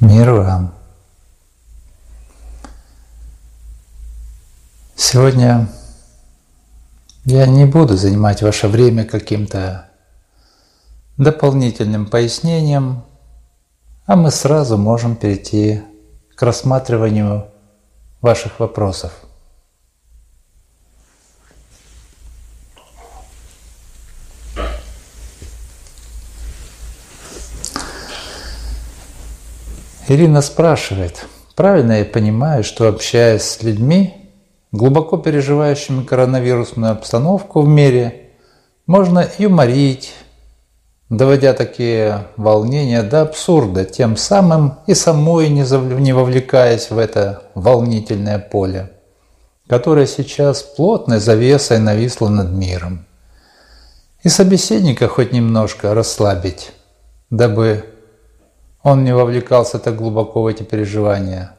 Мир вам. Сегодня я не буду занимать ваше время каким-то дополнительным пояснением, а мы сразу можем перейти к рассматриванию ваших вопросов. Ирина спрашивает, правильно я понимаю, что общаясь с людьми, глубоко переживающими коронавирусную обстановку в мире, можно юморить, доводя такие волнения до абсурда, тем самым и самой не вовлекаясь в это волнительное поле, которое сейчас плотной завесой нависло над миром. И собеседника хоть немножко расслабить, дабы он не вовлекался так глубоко в эти переживания.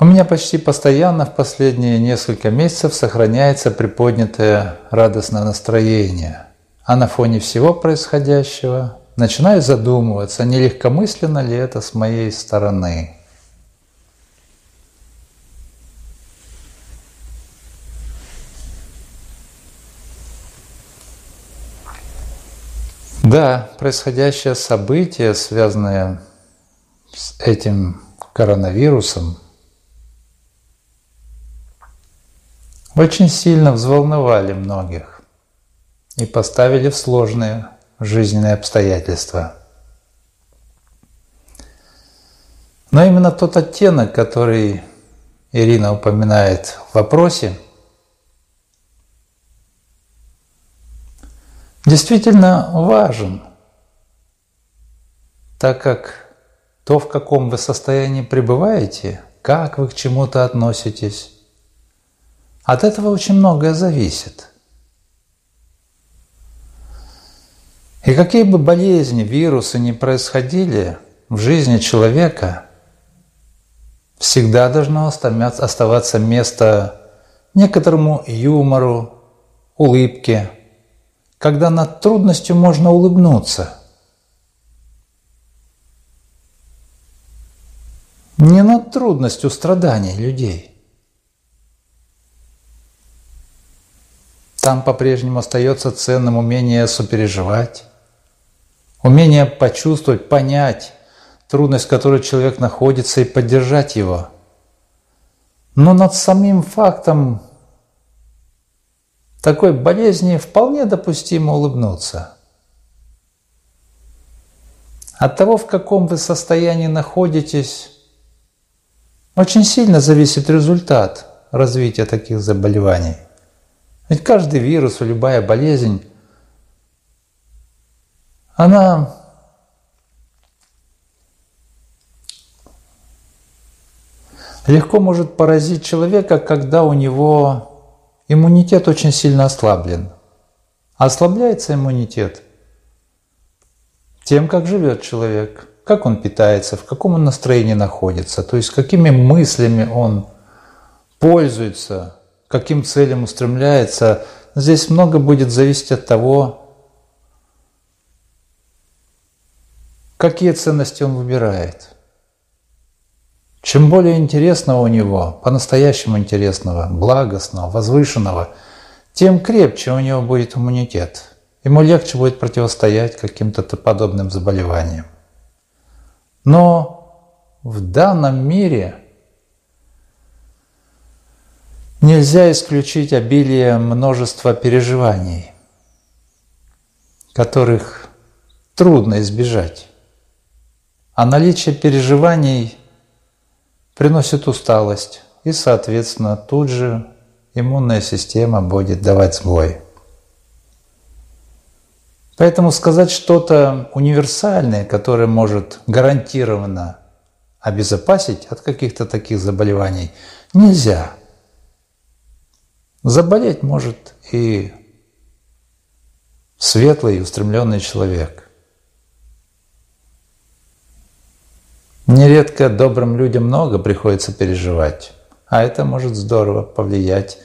У меня почти постоянно в последние несколько месяцев сохраняется приподнятое радостное настроение. А на фоне всего происходящего начинаю задумываться, не легкомысленно ли это с моей стороны. Да, происходящее событие, связанное с этим коронавирусом, очень сильно взволновали многих и поставили в сложные жизненные обстоятельства. Но именно тот оттенок, который Ирина упоминает в вопросе – действительно важен, так как то, в каком вы состоянии пребываете, как вы к чему-то относитесь, от этого очень многое зависит. И какие бы болезни, вирусы ни происходили в жизни человека, всегда должно оставаться место некоторому юмору, улыбке – когда над трудностью можно улыбнуться. Не над трудностью страданий людей. Там по-прежнему остается ценным умение сопереживать, умение почувствовать, понять трудность, в которой человек находится, и поддержать его. Но над самим фактом такой болезни вполне допустимо улыбнуться. От того, в каком вы состоянии находитесь, очень сильно зависит результат развития таких заболеваний. Ведь каждый вирус, любая болезнь, она легко может поразить человека, когда у него иммунитет очень сильно ослаблен. ослабляется иммунитет тем, как живет человек, как он питается, в каком он настроении находится, то есть какими мыслями он пользуется, каким целям устремляется. Здесь много будет зависеть от того, какие ценности он выбирает. Чем более интересного у него, по-настоящему интересного, благостного, возвышенного, тем крепче у него будет иммунитет. Ему легче будет противостоять каким-то подобным заболеваниям. Но в данном мире нельзя исключить обилие множества переживаний, которых трудно избежать. А наличие переживаний – приносит усталость, и, соответственно, тут же иммунная система будет давать сбой. Поэтому сказать что-то универсальное, которое может гарантированно обезопасить от каких-то таких заболеваний, нельзя. Заболеть может и светлый устремленный человек – Нередко добрым людям много приходится переживать, а это может здорово повлиять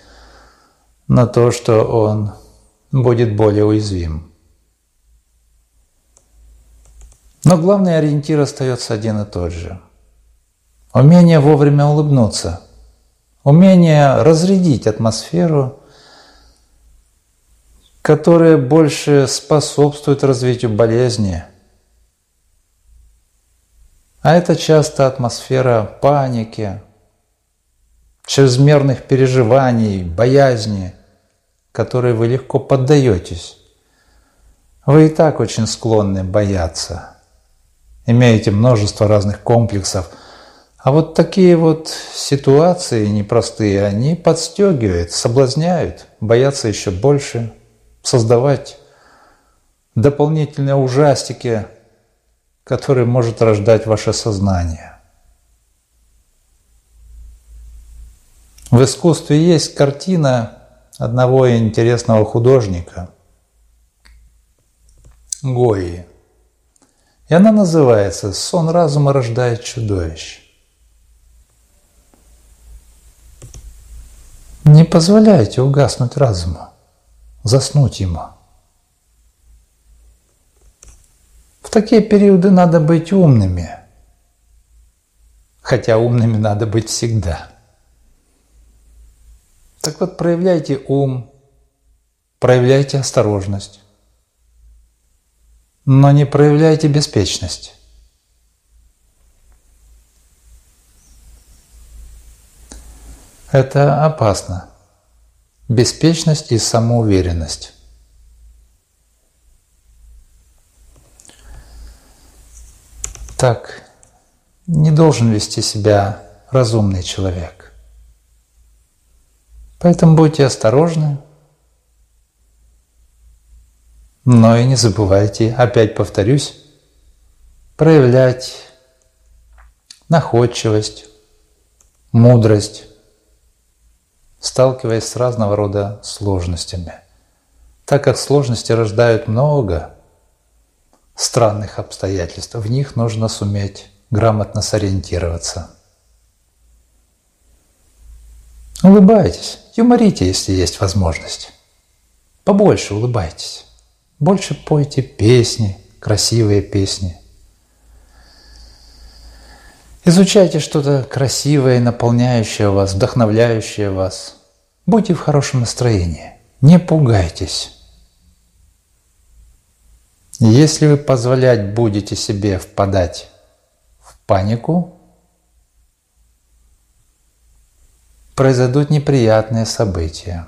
на то, что он будет более уязвим. Но главный ориентир остается один и тот же. Умение вовремя улыбнуться, умение разрядить атмосферу, которая больше способствует развитию болезни. А это часто атмосфера паники, чрезмерных переживаний, боязни, которой вы легко поддаетесь. Вы и так очень склонны бояться. Имеете множество разных комплексов. А вот такие вот ситуации непростые, они подстегивают, соблазняют, бояться еще больше, создавать дополнительные ужастики, которые может рождать ваше сознание. В искусстве есть картина одного интересного художника Гои. И она называется «Сон разума рождает чудовищ». Не позволяйте угаснуть разуму, заснуть ему. В такие периоды надо быть умными, хотя умными надо быть всегда – так вот, проявляйте ум, проявляйте осторожность, но не проявляйте беспечность. Это опасно. Беспечность и самоуверенность. Так не должен вести себя разумный человек. Поэтому будьте осторожны. Но и не забывайте, опять повторюсь, проявлять находчивость, мудрость, сталкиваясь с разного рода сложностями. Так как сложности рождают много странных обстоятельств, в них нужно суметь грамотно сориентироваться. Улыбайтесь, юморите, если есть возможность. Побольше улыбайтесь. Больше пойте песни, красивые песни. Изучайте что-то красивое, наполняющее вас, вдохновляющее вас. Будьте в хорошем настроении. Не пугайтесь. Если вы позволять будете себе впадать в панику, произойдут неприятные события,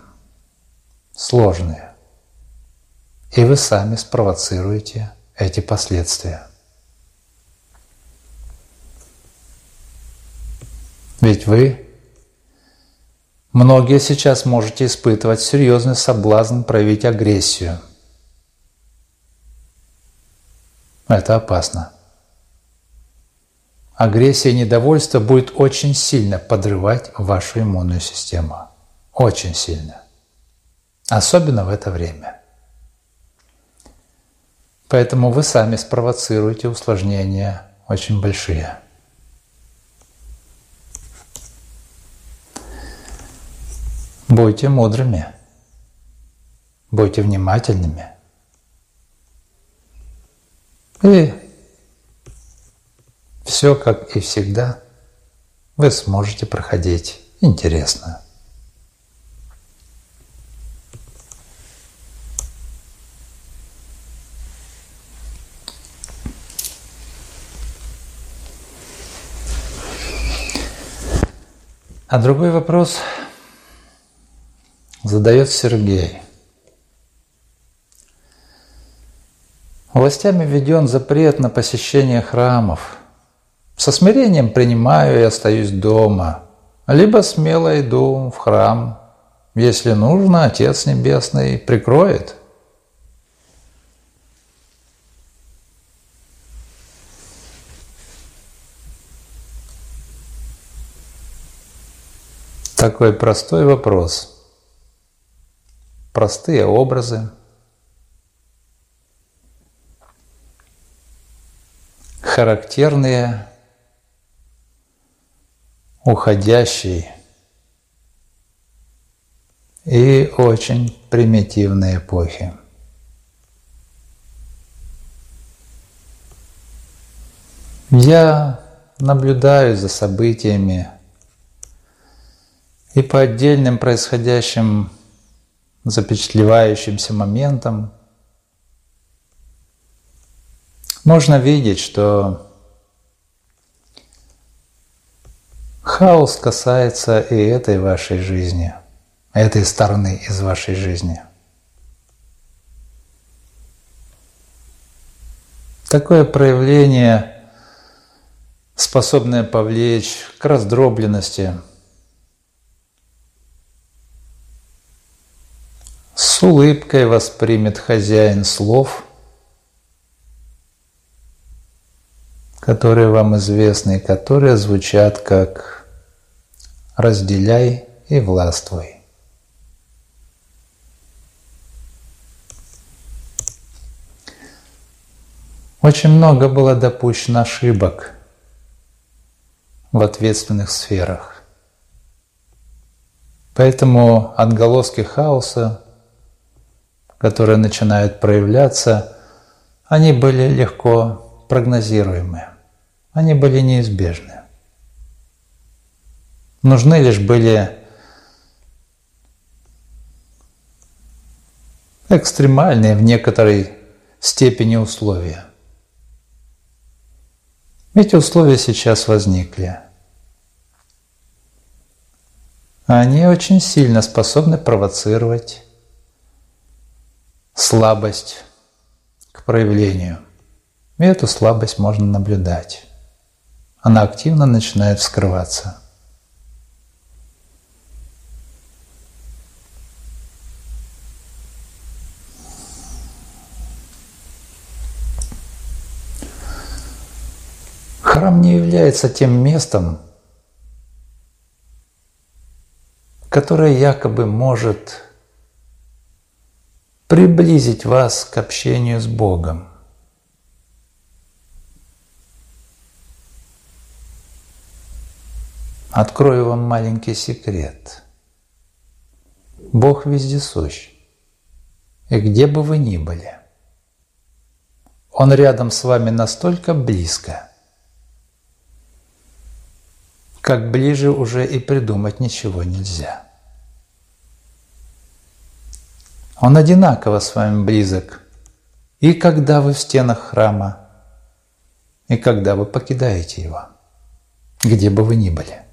сложные, и вы сами спровоцируете эти последствия. Ведь вы, многие сейчас можете испытывать серьезный соблазн проявить агрессию. Это опасно агрессия и недовольство будет очень сильно подрывать вашу иммунную систему. Очень сильно. Особенно в это время. Поэтому вы сами спровоцируете усложнения очень большие. Будьте мудрыми, будьте внимательными. И все, как и всегда, вы сможете проходить интересно. А другой вопрос задает Сергей. Властями введен запрет на посещение храмов – со смирением принимаю и остаюсь дома, либо смело иду в храм. Если нужно, Отец Небесный прикроет. Такой простой вопрос. Простые образы. Характерные уходящий и очень примитивной эпохи. Я наблюдаю за событиями и по отдельным происходящим запечатлевающимся моментам можно видеть, что хаос касается и этой вашей жизни, этой стороны из вашей жизни. Такое проявление, способное повлечь к раздробленности, с улыбкой воспримет хозяин слов – которые вам известны, которые звучат как «разделяй и властвуй». Очень много было допущено ошибок в ответственных сферах. Поэтому отголоски хаоса, которые начинают проявляться, они были легко прогнозируемы. Они были неизбежны. Нужны лишь были экстремальные в некоторой степени условия. Эти условия сейчас возникли. Они очень сильно способны провоцировать слабость к проявлению. И эту слабость можно наблюдать она активно начинает вскрываться. Храм не является тем местом, которое якобы может приблизить вас к общению с Богом. Открою вам маленький секрет. Бог вездесущ. И где бы вы ни были, Он рядом с вами настолько близко, как ближе уже и придумать ничего нельзя. Он одинаково с вами близок, и когда вы в стенах храма, и когда вы покидаете его, где бы вы ни были.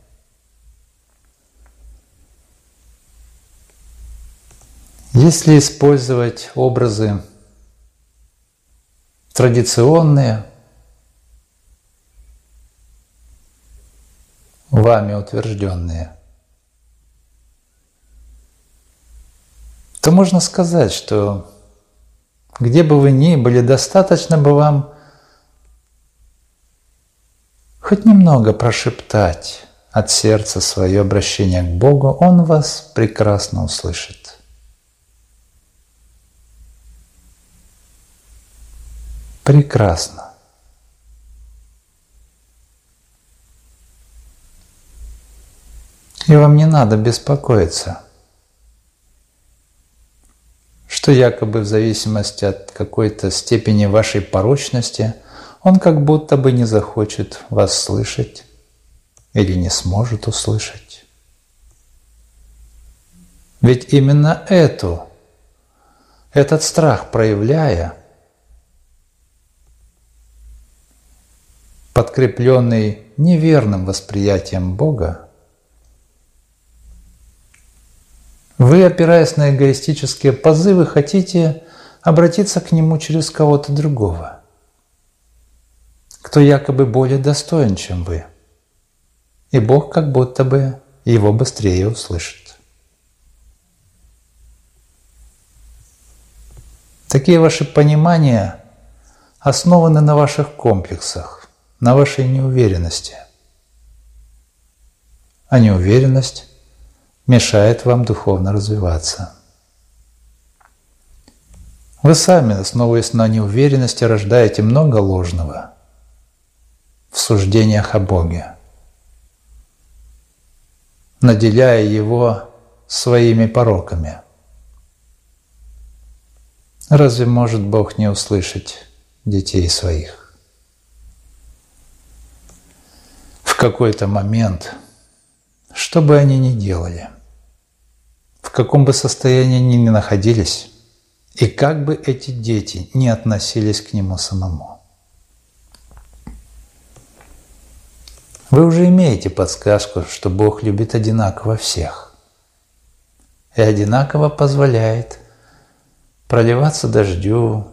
Если использовать образы традиционные, вами утвержденные, то можно сказать, что где бы вы ни были, достаточно бы вам хоть немного прошептать от сердца свое обращение к Богу, Он вас прекрасно услышит. Прекрасно. И вам не надо беспокоиться, что якобы в зависимости от какой-то степени вашей порочности он как будто бы не захочет вас слышать или не сможет услышать. Ведь именно эту, этот страх проявляя – подкрепленный неверным восприятием Бога, вы, опираясь на эгоистические позывы, хотите обратиться к Нему через кого-то другого, кто якобы более достоин, чем вы. И Бог как будто бы его быстрее услышит. Такие ваши понимания основаны на ваших комплексах на вашей неуверенности. А неуверенность мешает вам духовно развиваться. Вы сами, основываясь на неуверенности, рождаете много ложного в суждениях о Боге, наделяя Его своими пороками. Разве может Бог не услышать детей своих? В какой-то момент, что бы они ни делали, в каком бы состоянии они ни находились, и как бы эти дети не относились к нему самому. Вы уже имеете подсказку, что Бог любит одинаково всех и одинаково позволяет проливаться дождю,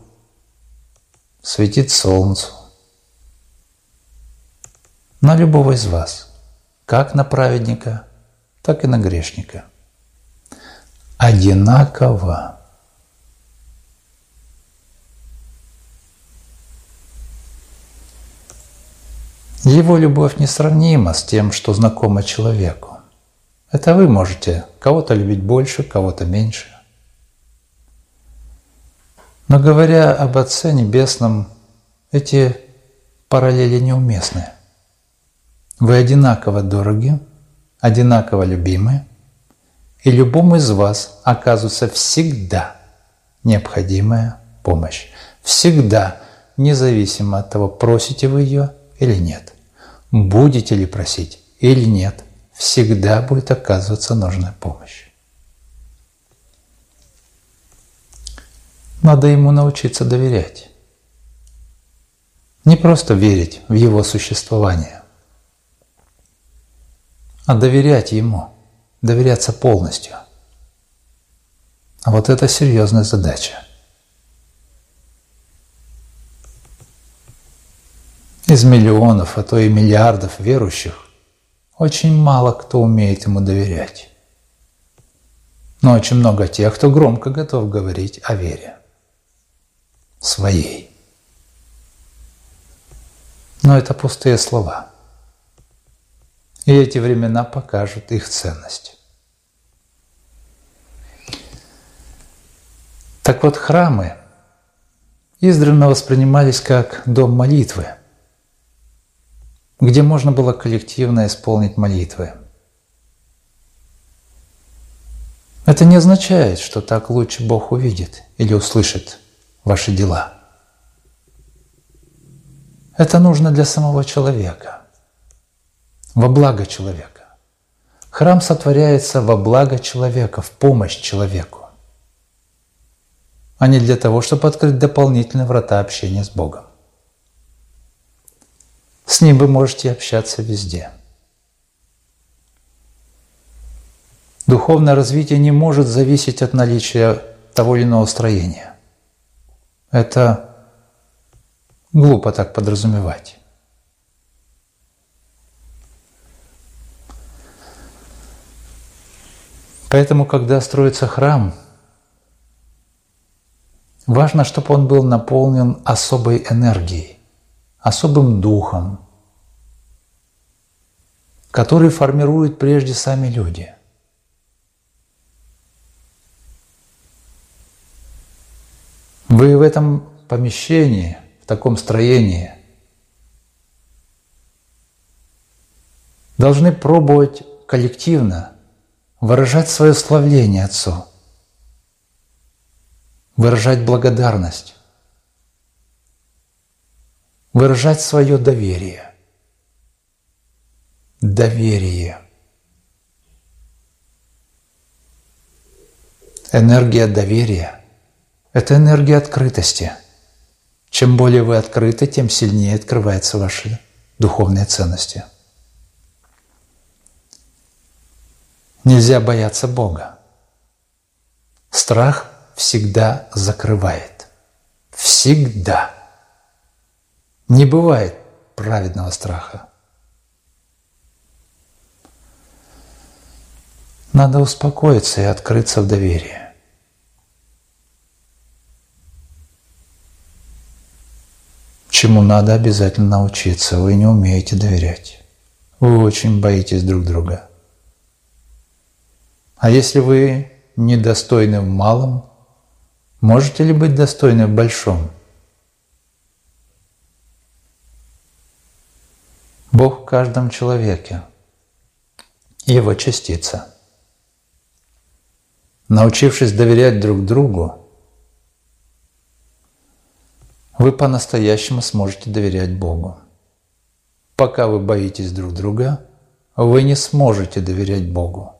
светить солнцу, на любого из вас, как на праведника, так и на грешника. Одинаково. Его любовь несравнима с тем, что знакомо человеку. Это вы можете кого-то любить больше, кого-то меньше. Но говоря об Отце Небесном, эти параллели неуместны. Вы одинаково дороги, одинаково любимы, и любому из вас оказывается всегда необходимая помощь. Всегда, независимо от того, просите вы ее или нет. Будете ли просить или нет, всегда будет оказываться нужная помощь. Надо ему научиться доверять. Не просто верить в его существование, а доверять ему, доверяться полностью. А вот это серьезная задача. Из миллионов, а то и миллиардов верующих очень мало кто умеет ему доверять. Но очень много тех, кто громко готов говорить о вере. Своей. Но это пустые слова. И эти времена покажут их ценность. Так вот, храмы издревно воспринимались как дом молитвы – где можно было коллективно исполнить молитвы. Это не означает, что так лучше Бог увидит или услышит ваши дела. Это нужно для самого человека, во благо человека. Храм сотворяется во благо человека, в помощь человеку, а не для того, чтобы открыть дополнительные врата общения с Богом. С ним вы можете общаться везде. Духовное развитие не может зависеть от наличия того или иного строения. Это глупо так подразумевать. Поэтому, когда строится храм, важно, чтобы он был наполнен особой энергией особым духом, который формируют прежде сами люди. Вы в этом помещении, в таком строении должны пробовать коллективно выражать свое славление Отцу, выражать благодарность, выражать свое доверие. Доверие. Энергия доверия – это энергия открытости. Чем более вы открыты, тем сильнее открываются ваши духовные ценности. Нельзя бояться Бога. Страх всегда закрывает. Всегда. Не бывает праведного страха. Надо успокоиться и открыться в доверии. Чему надо обязательно научиться, вы не умеете доверять. Вы очень боитесь друг друга. А если вы недостойны в малом, можете ли быть достойны в большом – Бог в каждом человеке, его частица. Научившись доверять друг другу, вы по-настоящему сможете доверять Богу. Пока вы боитесь друг друга, вы не сможете доверять Богу.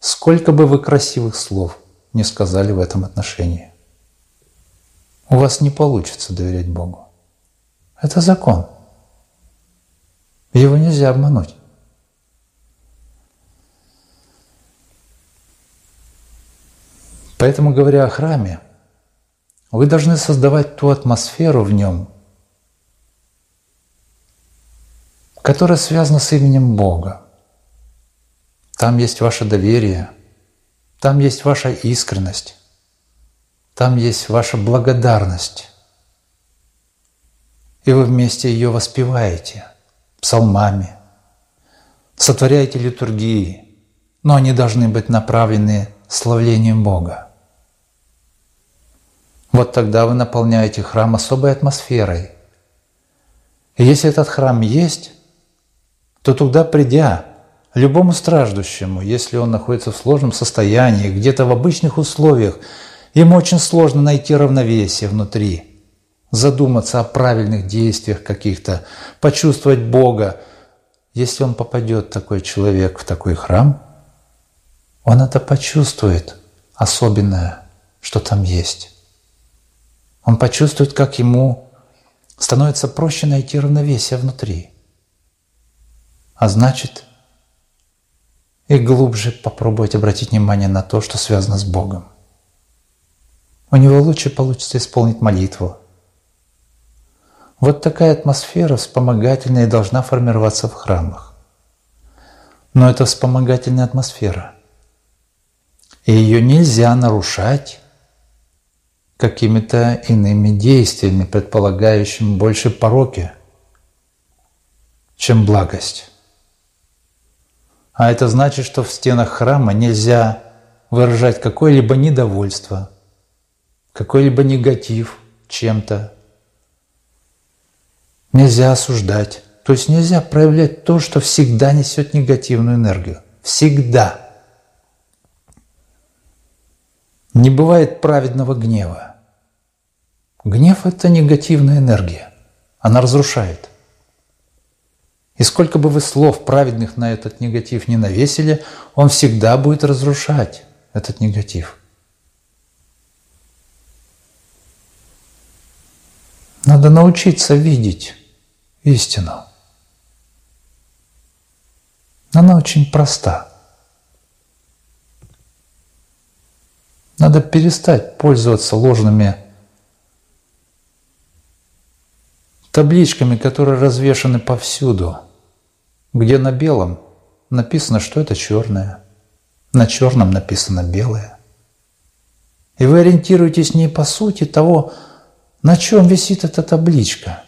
Сколько бы вы красивых слов не сказали в этом отношении. У вас не получится доверять Богу. Это закон. Его нельзя обмануть. Поэтому, говоря о храме, вы должны создавать ту атмосферу в нем, которая связана с именем Бога. Там есть ваше доверие, там есть ваша искренность, там есть ваша благодарность. И вы вместе ее воспеваете псалмами, сотворяете литургии, но они должны быть направлены славлением Бога. Вот тогда вы наполняете храм особой атмосферой. И если этот храм есть, то туда придя, любому страждущему, если он находится в сложном состоянии, где-то в обычных условиях, ему очень сложно найти равновесие внутри, задуматься о правильных действиях каких-то, почувствовать Бога. Если он попадет, такой человек, в такой храм, он это почувствует, особенное, что там есть. Он почувствует, как ему становится проще найти равновесие внутри. А значит, и глубже попробовать обратить внимание на то, что связано с Богом. У него лучше получится исполнить молитву. Вот такая атмосфера вспомогательная должна формироваться в храмах. Но это вспомогательная атмосфера. И ее нельзя нарушать какими-то иными действиями, предполагающими больше пороки, чем благость. А это значит, что в стенах храма нельзя выражать какое-либо недовольство, какой-либо негатив чем-то. Нельзя осуждать. То есть нельзя проявлять то, что всегда несет негативную энергию. Всегда. Не бывает праведного гнева. Гнев – это негативная энергия. Она разрушает. И сколько бы вы слов праведных на этот негатив не навесили, он всегда будет разрушать этот негатив. Надо научиться видеть истину. Она очень проста. Надо перестать пользоваться ложными табличками, которые развешаны повсюду – где на белом написано, что это черное, на черном написано белое. И вы ориентируетесь не по сути того, на чем висит эта табличка,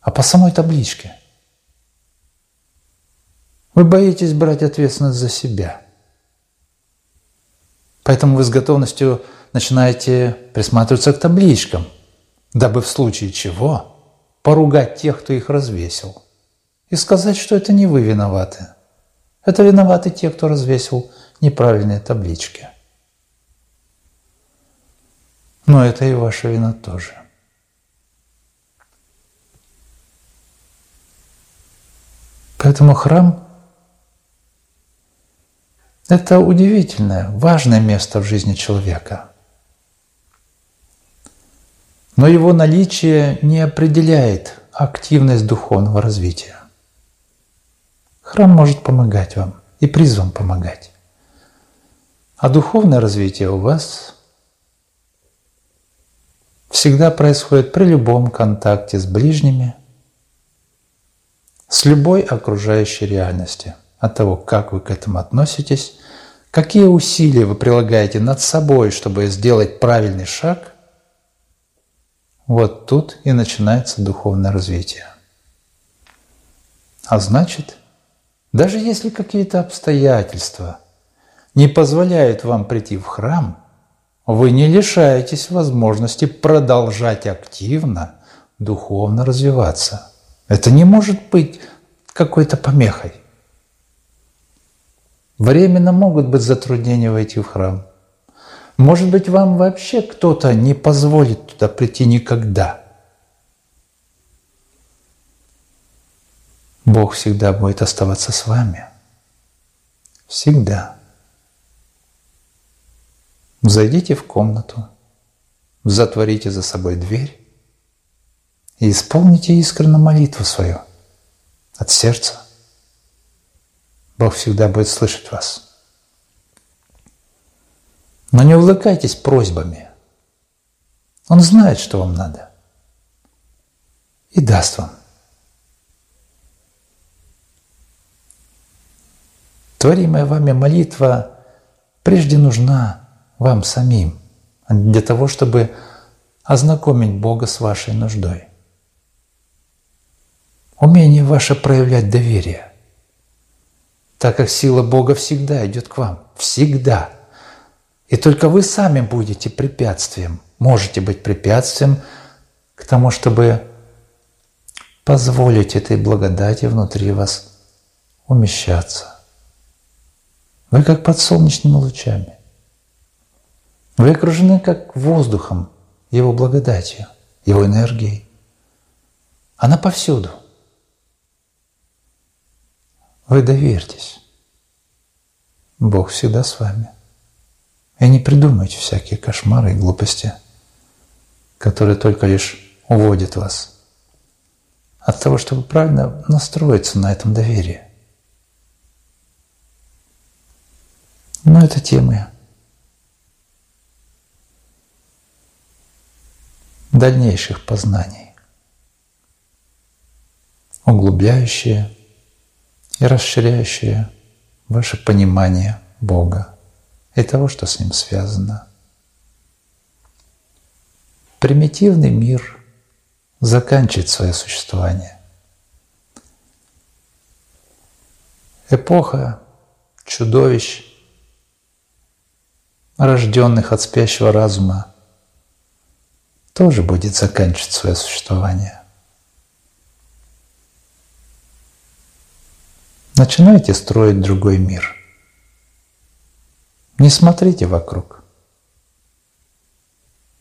а по самой табличке. Вы боитесь брать ответственность за себя. Поэтому вы с готовностью начинаете присматриваться к табличкам, дабы в случае чего поругать тех, кто их развесил – и сказать, что это не вы виноваты. Это виноваты те, кто развесил неправильные таблички. Но это и ваша вина тоже. Поэтому храм – это удивительное, важное место в жизни человека. Но его наличие не определяет активность духовного развития. Храм может помогать вам и призван помогать. А духовное развитие у вас всегда происходит при любом контакте с ближними, с любой окружающей реальности, от того, как вы к этому относитесь, какие усилия вы прилагаете над собой, чтобы сделать правильный шаг, вот тут и начинается духовное развитие. А значит, даже если какие-то обстоятельства не позволяют вам прийти в храм, вы не лишаетесь возможности продолжать активно духовно развиваться. Это не может быть какой-то помехой. Временно могут быть затруднения войти в храм. Может быть, вам вообще кто-то не позволит туда прийти никогда. Бог всегда будет оставаться с вами. Всегда. Зайдите в комнату, затворите за собой дверь и исполните искренне молитву свою от сердца. Бог всегда будет слышать вас. Но не увлекайтесь просьбами. Он знает, что вам надо. И даст вам. Творимая вами молитва прежде нужна вам самим, для того, чтобы ознакомить Бога с вашей нуждой. Умение ваше проявлять доверие, так как сила Бога всегда идет к вам. Всегда. И только вы сами будете препятствием, можете быть препятствием к тому, чтобы позволить этой благодати внутри вас умещаться. Вы как под солнечными лучами. Вы окружены как воздухом, Его благодатью, Его энергией. Она повсюду. Вы доверьтесь. Бог всегда с вами. И не придумайте всякие кошмары и глупости, которые только лишь уводят вас от того, чтобы правильно настроиться на этом доверии. Но это темы дальнейших познаний, углубляющие и расширяющие ваше понимание Бога и того, что с Ним связано. Примитивный мир заканчивает свое существование. Эпоха чудовищ – рожденных от спящего разума, тоже будет заканчивать свое существование. Начинайте строить другой мир. Не смотрите вокруг.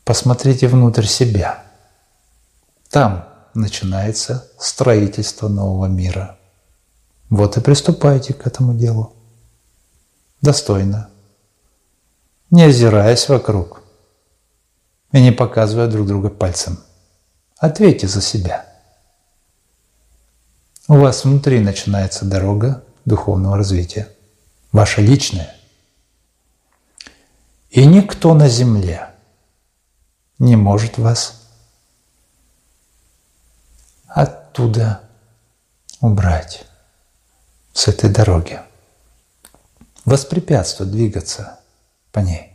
Посмотрите внутрь себя. Там начинается строительство нового мира. Вот и приступайте к этому делу. Достойно не озираясь вокруг и не показывая друг друга пальцем. Ответьте за себя. У вас внутри начинается дорога духовного развития, ваша личная. И никто на земле не может вас оттуда убрать с этой дороги, воспрепятствовать двигаться по ней.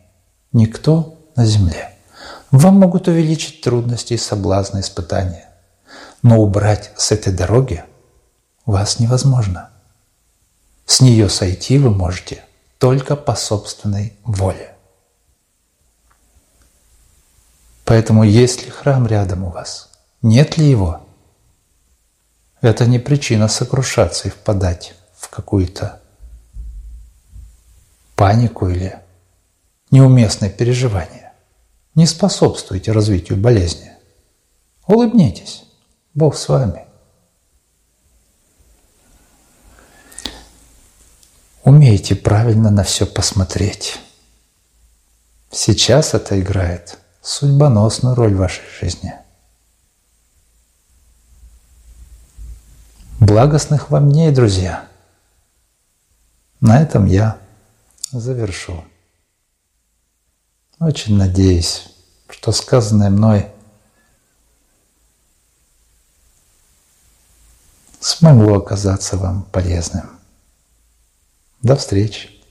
Никто на земле. Вам могут увеличить трудности, соблазны, испытания. Но убрать с этой дороги вас невозможно. С нее сойти вы можете только по собственной воле. Поэтому есть ли храм рядом у вас? Нет ли его? Это не причина сокрушаться и впадать в какую-то панику или неуместное переживание. Не способствуйте развитию болезни. Улыбнитесь. Бог с вами. Умейте правильно на все посмотреть. Сейчас это играет судьбоносную роль в вашей жизни. Благостных вам дней, друзья. На этом я завершу. Очень надеюсь, что сказанное мной смогло оказаться вам полезным. До встречи!